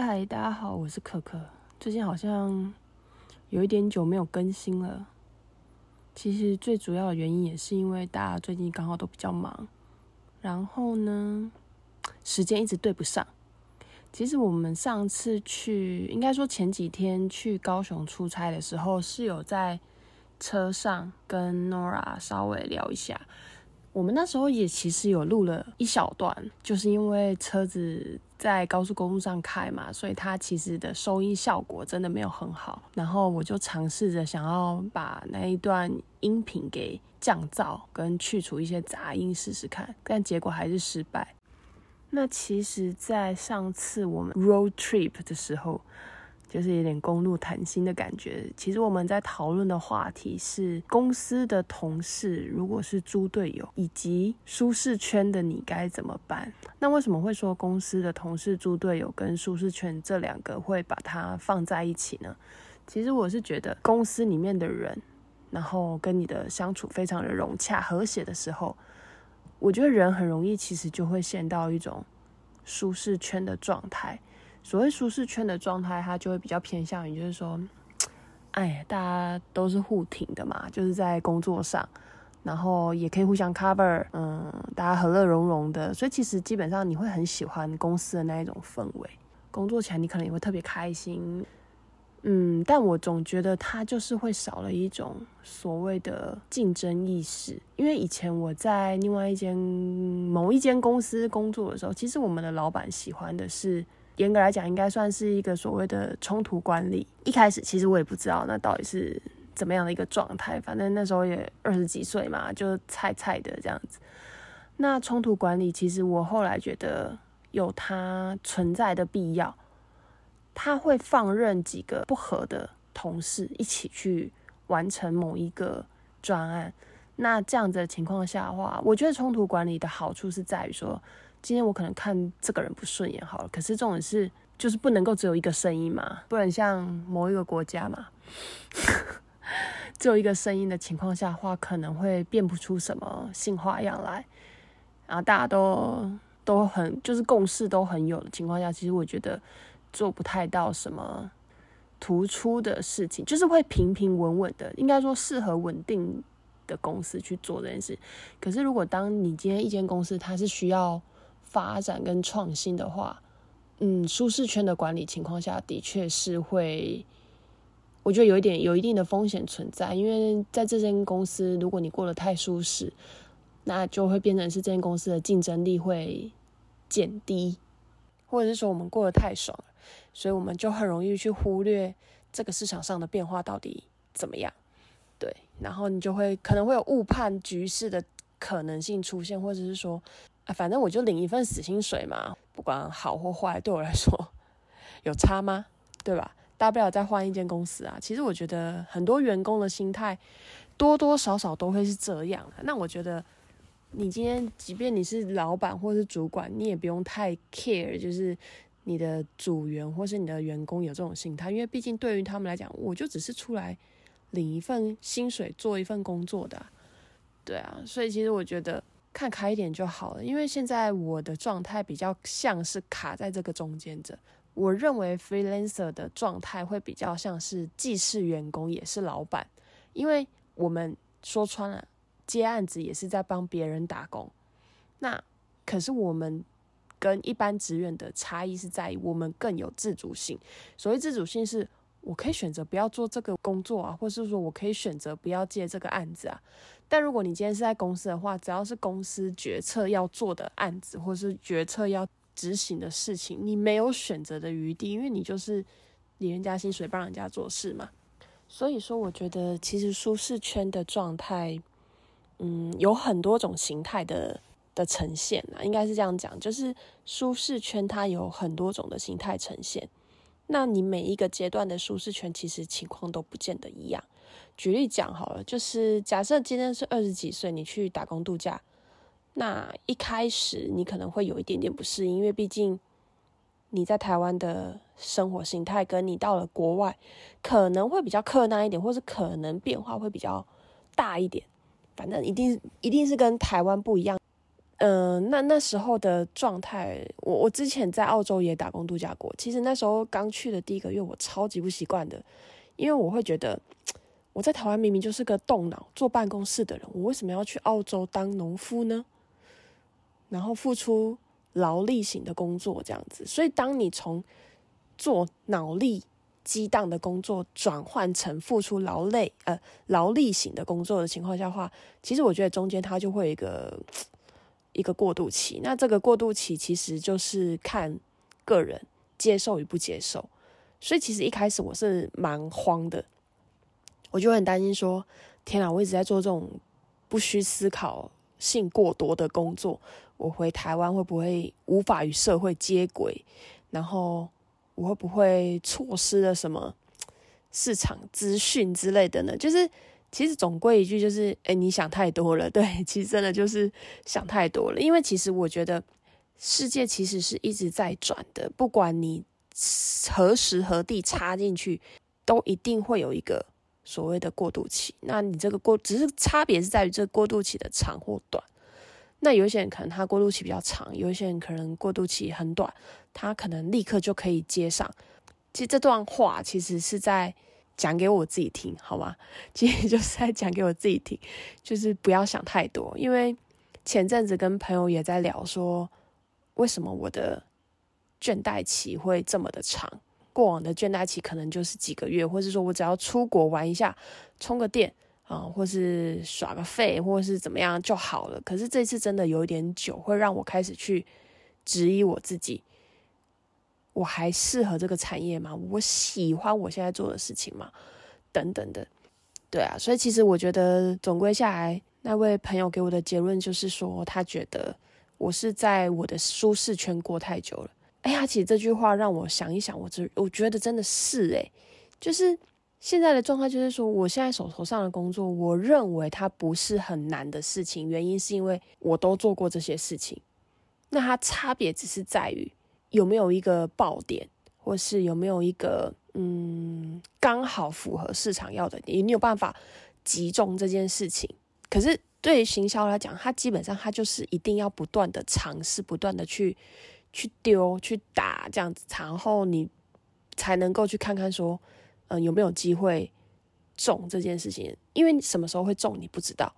嗨，大家好，我是可可。最近好像有一点久没有更新了。其实最主要的原因也是因为大家最近刚好都比较忙，然后呢，时间一直对不上。其实我们上次去，应该说前几天去高雄出差的时候，是有在车上跟 Nora 稍微聊一下。我们那时候也其实有录了一小段，就是因为车子在高速公路上开嘛，所以它其实的收音效果真的没有很好。然后我就尝试着想要把那一段音频给降噪跟去除一些杂音试试看，但结果还是失败。那其实，在上次我们 road trip 的时候。就是有点公路谈心的感觉。其实我们在讨论的话题是公司的同事如果是猪队友，以及舒适圈的你该怎么办？那为什么会说公司的同事猪队友跟舒适圈这两个会把它放在一起呢？其实我是觉得公司里面的人，然后跟你的相处非常的融洽和谐的时候，我觉得人很容易其实就会陷到一种舒适圈的状态。所谓舒适圈的状态，它就会比较偏向于，就是说，哎，大家都是互挺的嘛，就是在工作上，然后也可以互相 cover，嗯，大家和乐融融的，所以其实基本上你会很喜欢公司的那一种氛围，工作起来你可能也会特别开心，嗯，但我总觉得它就是会少了一种所谓的竞争意识，因为以前我在另外一间某一间公司工作的时候，其实我们的老板喜欢的是。严格来讲，应该算是一个所谓的冲突管理。一开始其实我也不知道那到底是怎么样的一个状态，反正那时候也二十几岁嘛，就菜菜的这样子。那冲突管理其实我后来觉得有它存在的必要，他会放任几个不合的同事一起去完成某一个专案。那这样子的情况下的话，我觉得冲突管理的好处是在于说。今天我可能看这个人不顺眼好了，可是这种是就是不能够只有一个声音嘛，不能像某一个国家嘛，只有一个声音的情况下话，可能会变不出什么新花样来。然后大家都都很就是共识都很有的情况下，其实我觉得做不太到什么突出的事情，就是会平平稳稳的，应该说适合稳定的公司去做这件事。可是如果当你今天一间公司它是需要发展跟创新的话，嗯，舒适圈的管理情况下的确是会，我觉得有一点有一定的风险存在，因为在这间公司，如果你过得太舒适，那就会变成是这间公司的竞争力会减低，或者是说我们过得太爽，所以我们就很容易去忽略这个市场上的变化到底怎么样，对，然后你就会可能会有误判局势的可能性出现，或者是说。啊，反正我就领一份死薪水嘛，不管好或坏，对我来说有差吗？对吧？大不了再换一间公司啊。其实我觉得很多员工的心态多多少少都会是这样的。那我觉得你今天即便你是老板或是主管，你也不用太 care，就是你的组员或是你的员工有这种心态，因为毕竟对于他们来讲，我就只是出来领一份薪水，做一份工作的，对啊。所以其实我觉得。看开一点就好了，因为现在我的状态比较像是卡在这个中间者。我认为 freelancer 的状态会比较像是既是员工也是老板，因为我们说穿了接案子也是在帮别人打工。那可是我们跟一般职员的差异是在于我们更有自主性。所谓自主性是。我可以选择不要做这个工作啊，或是说我可以选择不要接这个案子啊。但如果你今天是在公司的话，只要是公司决策要做的案子，或是决策要执行的事情，你没有选择的余地，因为你就是领人家薪水帮人家做事嘛。所以说，我觉得其实舒适圈的状态，嗯，有很多种形态的的呈现啊，应该是这样讲，就是舒适圈它有很多种的形态呈现。那你每一个阶段的舒适圈，其实情况都不见得一样。举例讲好了，就是假设今天是二十几岁，你去打工度假，那一开始你可能会有一点点不适应，因为毕竟你在台湾的生活形态，跟你到了国外可能会比较困难一点，或是可能变化会比较大一点。反正一定一定是跟台湾不一样。嗯，那那时候的状态，我我之前在澳洲也打工度假过。其实那时候刚去的第一个月，我超级不习惯的，因为我会觉得我在台湾明明就是个动脑坐办公室的人，我为什么要去澳洲当农夫呢？然后付出劳力型的工作这样子。所以当你从做脑力激荡的工作转换成付出劳累呃劳力型的工作的情况下话，其实我觉得中间它就会有一个。一个过渡期，那这个过渡期其实就是看个人接受与不接受，所以其实一开始我是蛮慌的，我就很担心说：天啊，我一直在做这种不需思考性过多的工作，我回台湾会不会无法与社会接轨？然后我会不会错失了什么市场资讯之类的呢？就是。其实总归一句就是，哎，你想太多了。对，其实真的就是想太多了。因为其实我觉得世界其实是一直在转的，不管你何时何地插进去，都一定会有一个所谓的过渡期。那你这个过，只是差别是在于这个过渡期的长或短。那有些人可能他过渡期比较长，有些人可能过渡期很短，他可能立刻就可以接上。其实这段话其实是在。讲给我自己听，好吗？其实就是在讲给我自己听，就是不要想太多。因为前阵子跟朋友也在聊说，为什么我的倦怠期会这么的长？过往的倦怠期可能就是几个月，或是说我只要出国玩一下，充个电啊，或是耍个废，或是怎么样就好了。可是这次真的有一点久，会让我开始去质疑我自己。我还适合这个产业吗？我喜欢我现在做的事情吗？等等的，对啊，所以其实我觉得总归下来，那位朋友给我的结论就是说，他觉得我是在我的舒适圈过太久了。哎呀，其实这句话让我想一想，我这我觉得真的是诶，就是现在的状态就是说，我现在手头上的工作，我认为它不是很难的事情，原因是因为我都做过这些事情，那它差别只是在于。有没有一个爆点，或是有没有一个嗯刚好符合市场要的点？你有办法集中这件事情？可是对行销来讲，它基本上它就是一定要不断的尝试，不断的去去丢、去打这样子，然后你才能够去看看说，嗯有没有机会中这件事情？因为什么时候会中你不知道。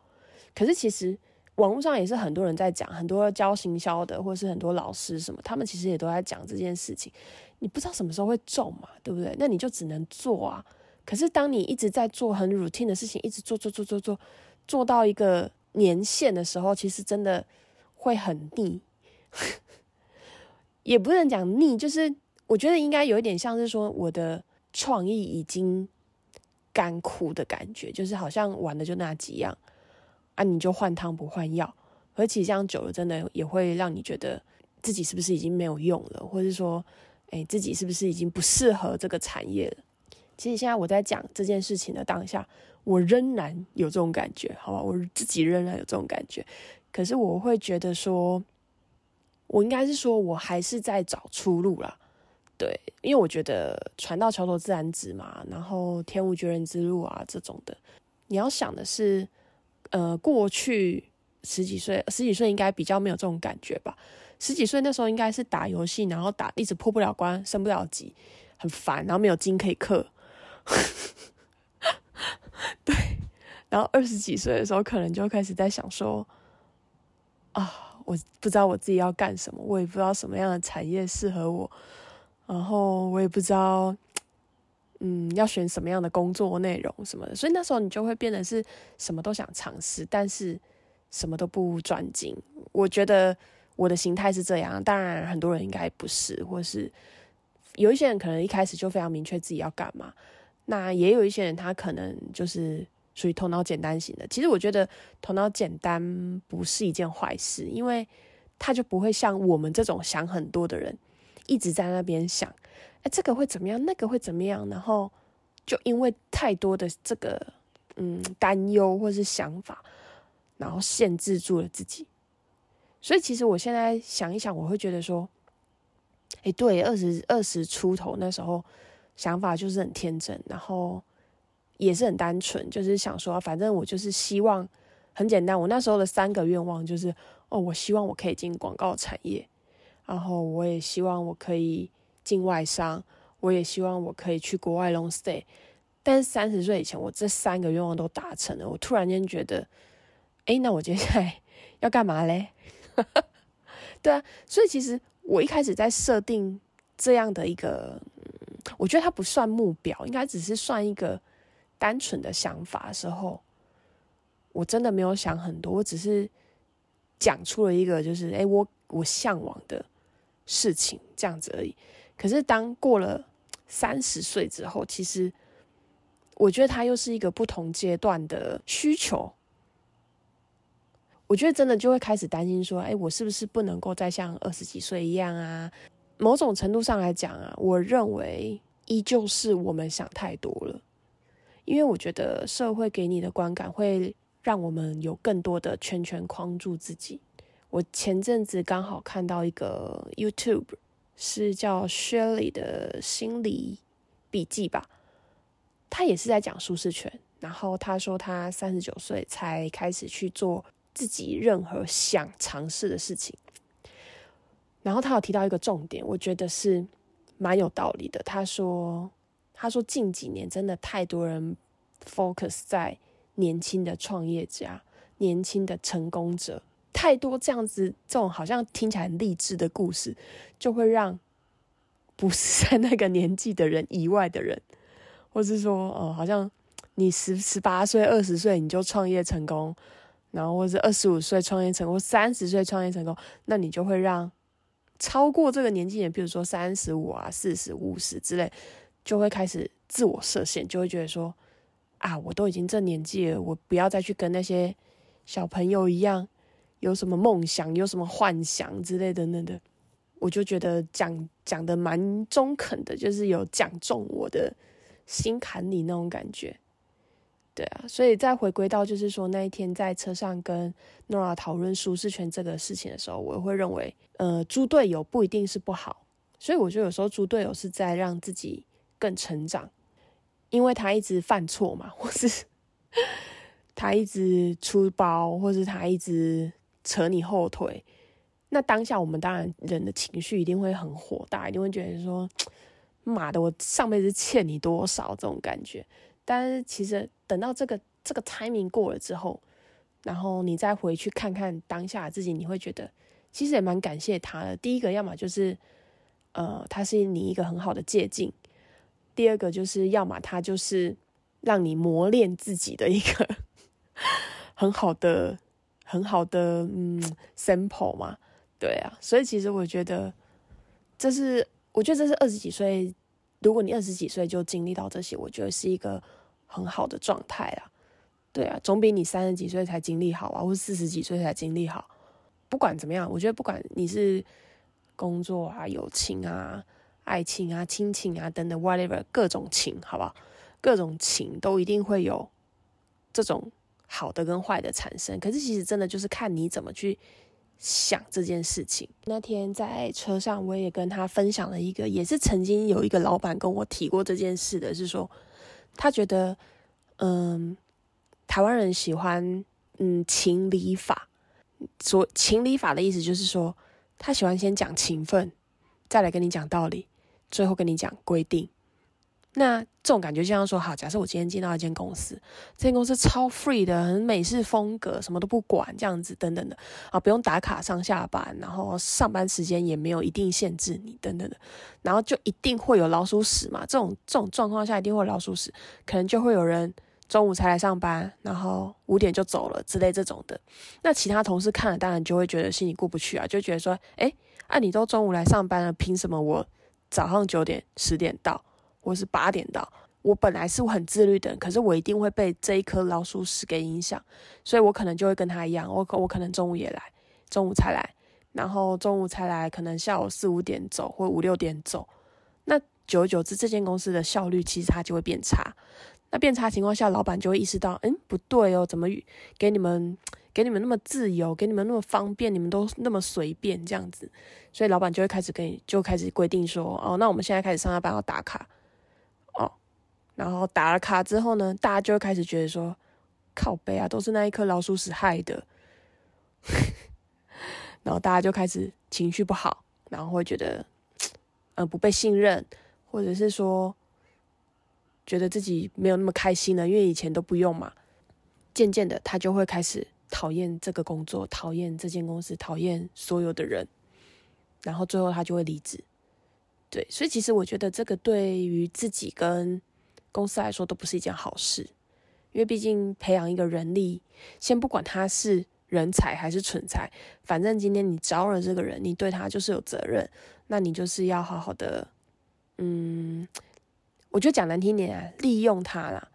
可是其实。网络上也是很多人在讲，很多教行销的，或者是很多老师什么，他们其实也都在讲这件事情。你不知道什么时候会中嘛，对不对？那你就只能做啊。可是当你一直在做很 routine 的事情，一直做做做做做，做到一个年限的时候，其实真的会很腻。也不能讲腻，就是我觉得应该有一点像是说，我的创意已经干枯的感觉，就是好像玩的就那几样。啊，你就换汤不换药，而且这样久了，真的也会让你觉得自己是不是已经没有用了，或者说，哎，自己是不是已经不适合这个产业了？其实现在我在讲这件事情的当下，我仍然有这种感觉，好吧？我自己仍然有这种感觉，可是我会觉得说，我应该是说我还是在找出路啦。对，因为我觉得船到桥头自然直嘛，然后天无绝人之路啊这种的，你要想的是。呃，过去十几岁，十几岁应该比较没有这种感觉吧。十几岁那时候应该是打游戏，然后打一直破不了关，升不了级，很烦，然后没有金可以氪。对，然后二十几岁的时候，可能就开始在想说，啊，我不知道我自己要干什么，我也不知道什么样的产业适合我，然后我也不知道。嗯，要选什么样的工作内容什么的，所以那时候你就会变得是什么都想尝试，但是什么都不专精。我觉得我的心态是这样，当然很多人应该不是，或是有一些人可能一开始就非常明确自己要干嘛。那也有一些人他可能就是属于头脑简单型的。其实我觉得头脑简单不是一件坏事，因为他就不会像我们这种想很多的人一直在那边想。哎，这个会怎么样？那个会怎么样？然后就因为太多的这个嗯担忧或是想法，然后限制住了自己。所以其实我现在想一想，我会觉得说，哎，对，二十二十出头那时候想法就是很天真，然后也是很单纯，就是想说，反正我就是希望很简单。我那时候的三个愿望就是。哦，我希望我可以进广告产业，然后我也希望我可以境外商，我也希望我可以去国外 long stay。但是三十岁以前，我这三个愿望都达成了，我突然间觉得，哎，那我接下来 要干嘛嘞？对啊，所以其实我一开始在设定这样的一个，我觉得它不算目标，应该只是算一个单纯的想法的时候，我真的没有想很多，我只是讲出了一个就是，哎，我我向往的事情这样子而已。可是当过了三十岁之后，其实我觉得它又是一个不同阶段的需求。我觉得真的就会开始担心说，哎，我是不是不能够再像二十几岁一样啊？某种程度上来讲啊，我认为依旧是我们想太多了，因为我觉得社会给你的观感会让我们有更多的圈圈框住自己。我前阵子刚好看到一个 YouTube，是叫 Shirley 的心理笔记吧，他也是在讲舒适圈，然后他说他三十九岁才开始去做。自己任何想尝试的事情，然后他有提到一个重点，我觉得是蛮有道理的。他说：“他说近几年真的太多人 focus 在年轻的创业家、年轻的成功者，太多这样子这种好像听起来很励志的故事，就会让不是 在那个年纪的人以外的人，或是说，呃，好像你十十八岁、二十岁你就创业成功。”然后或是二十五岁创业成功，三十岁创业成功，那你就会让超过这个年纪人，比如说三十五啊、四十五十之类，就会开始自我设限，就会觉得说啊，我都已经这年纪了，我不要再去跟那些小朋友一样，有什么梦想、有什么幻想之类的那的。我就觉得讲讲的蛮中肯的，就是有讲中我的心坎里那种感觉。对啊，所以再回归到就是说那一天在车上跟诺拉讨论舒适圈这个事情的时候，我会认为，呃，猪队友不一定是不好，所以我觉得有时候猪队友是在让自己更成长，因为他一直犯错嘛，或是 他一直出包，或是他一直扯你后腿，那当下我们当然人的情绪一定会很火大，一定会觉得说，妈的，我上辈子欠你多少这种感觉。但是其实等到这个这个 timing 过了之后，然后你再回去看看当下自己，你会觉得其实也蛮感谢他的。第一个，要么就是呃，他是你一个很好的借鉴；第二个，就是要么他就是让你磨练自己的一个 很好的、很好的嗯 sample 嘛。对啊，所以其实我觉得这是，我觉得这是二十几岁。如果你二十几岁就经历到这些，我觉得是一个很好的状态啊。对啊，总比你三十几岁才经历好啊，或四十几岁才经历好。不管怎么样，我觉得不管你是工作啊、友情啊、爱情啊、亲情啊等等，whatever 各种情，好不好？各种情都一定会有这种好的跟坏的产生。可是其实真的就是看你怎么去。想这件事情，那天在车上，我也跟他分享了一个，也是曾经有一个老板跟我提过这件事的，是说他觉得，嗯，台湾人喜欢嗯情理法，说情理法的意思就是说，他喜欢先讲情分，再来跟你讲道理，最后跟你讲规定。那这种感觉就像说，好，假设我今天进到一间公司，这间公司超 free 的，很美式风格，什么都不管，这样子等等的啊，不用打卡上下班，然后上班时间也没有一定限制你等等的，然后就一定会有老鼠屎嘛，这种这种状况下一定会有老鼠屎，可能就会有人中午才来上班，然后五点就走了之类这种的。那其他同事看了，当然就会觉得心里过不去啊，就觉得说，哎，啊你都中午来上班了，凭什么我早上九点十点到？我是八点到，我本来是很自律的，可是我一定会被这一颗老鼠屎给影响，所以我可能就会跟他一样，我我可能中午也来，中午才来，然后中午才来，可能下午四五点走或五六点走，那久而久之，这间公司的效率其实它就会变差。那变差情况下，老板就会意识到，嗯，不对哦，怎么给你们给你们那么自由，给你们那么方便，你们都那么随便这样子，所以老板就会开始跟你就开始规定说，哦，那我们现在开始上下班要打卡。然后打了卡之后呢，大家就会开始觉得说，靠背啊，都是那一颗老鼠屎害的。然后大家就开始情绪不好，然后会觉得，呃，不被信任，或者是说，觉得自己没有那么开心了，因为以前都不用嘛。渐渐的，他就会开始讨厌这个工作，讨厌这间公司，讨厌所有的人，然后最后他就会离职。对，所以其实我觉得这个对于自己跟公司来说都不是一件好事，因为毕竟培养一个人力，先不管他是。人才还是蠢才，反正今天你招了这个人，你对他就是有责任，那你就是要好好的，嗯，我觉得讲难听点啊，利用他啦，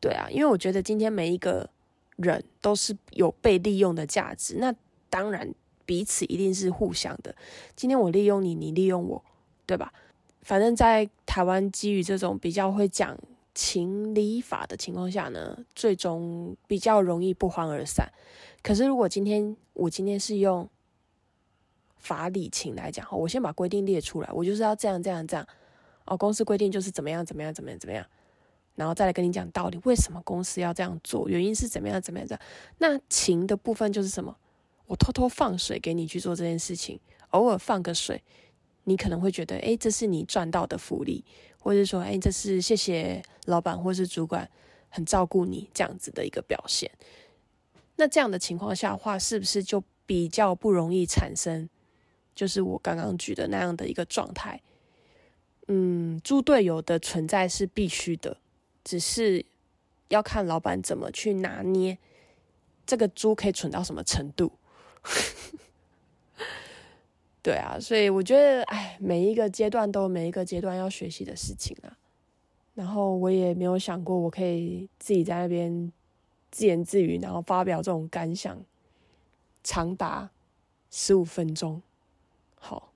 对啊，因为我觉得今天每一个人都是有被利用的价值，那当然彼此一定是互相的。今天我利用你，你利用我，对吧？反正，在台湾基于这种比较会讲情理法的情况下呢，最终比较容易不欢而散。可是，如果今天我今天是用法理情来讲，我先把规定列出来，我就是要这样这样这样，哦，公司规定就是怎么样怎么样怎么样怎么样，然后再来跟你讲道理，为什么公司要这样做，原因是怎么样怎么样。那情的部分就是什么？我偷偷放水给你去做这件事情，偶尔放个水，你可能会觉得，哎，这是你赚到的福利，或者说，哎，这是谢谢老板或是主管很照顾你这样子的一个表现。那这样的情况下话，是不是就比较不容易产生，就是我刚刚举的那样的一个状态？嗯，猪队友的存在是必须的，只是要看老板怎么去拿捏这个猪可以蠢到什么程度。对啊，所以我觉得，哎，每一个阶段都有每一个阶段要学习的事情啊。然后我也没有想过，我可以自己在那边。自言自语，然后发表这种感想，长达十五分钟。好，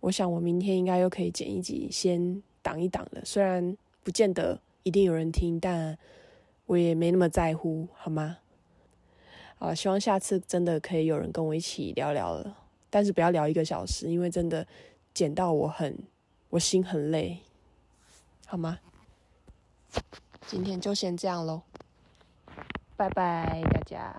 我想我明天应该又可以剪一集，先挡一挡了。虽然不见得一定有人听，但我也没那么在乎，好吗？好，希望下次真的可以有人跟我一起聊聊了，但是不要聊一个小时，因为真的剪到我很，我心很累，好吗？今天就先这样喽。拜拜，大家。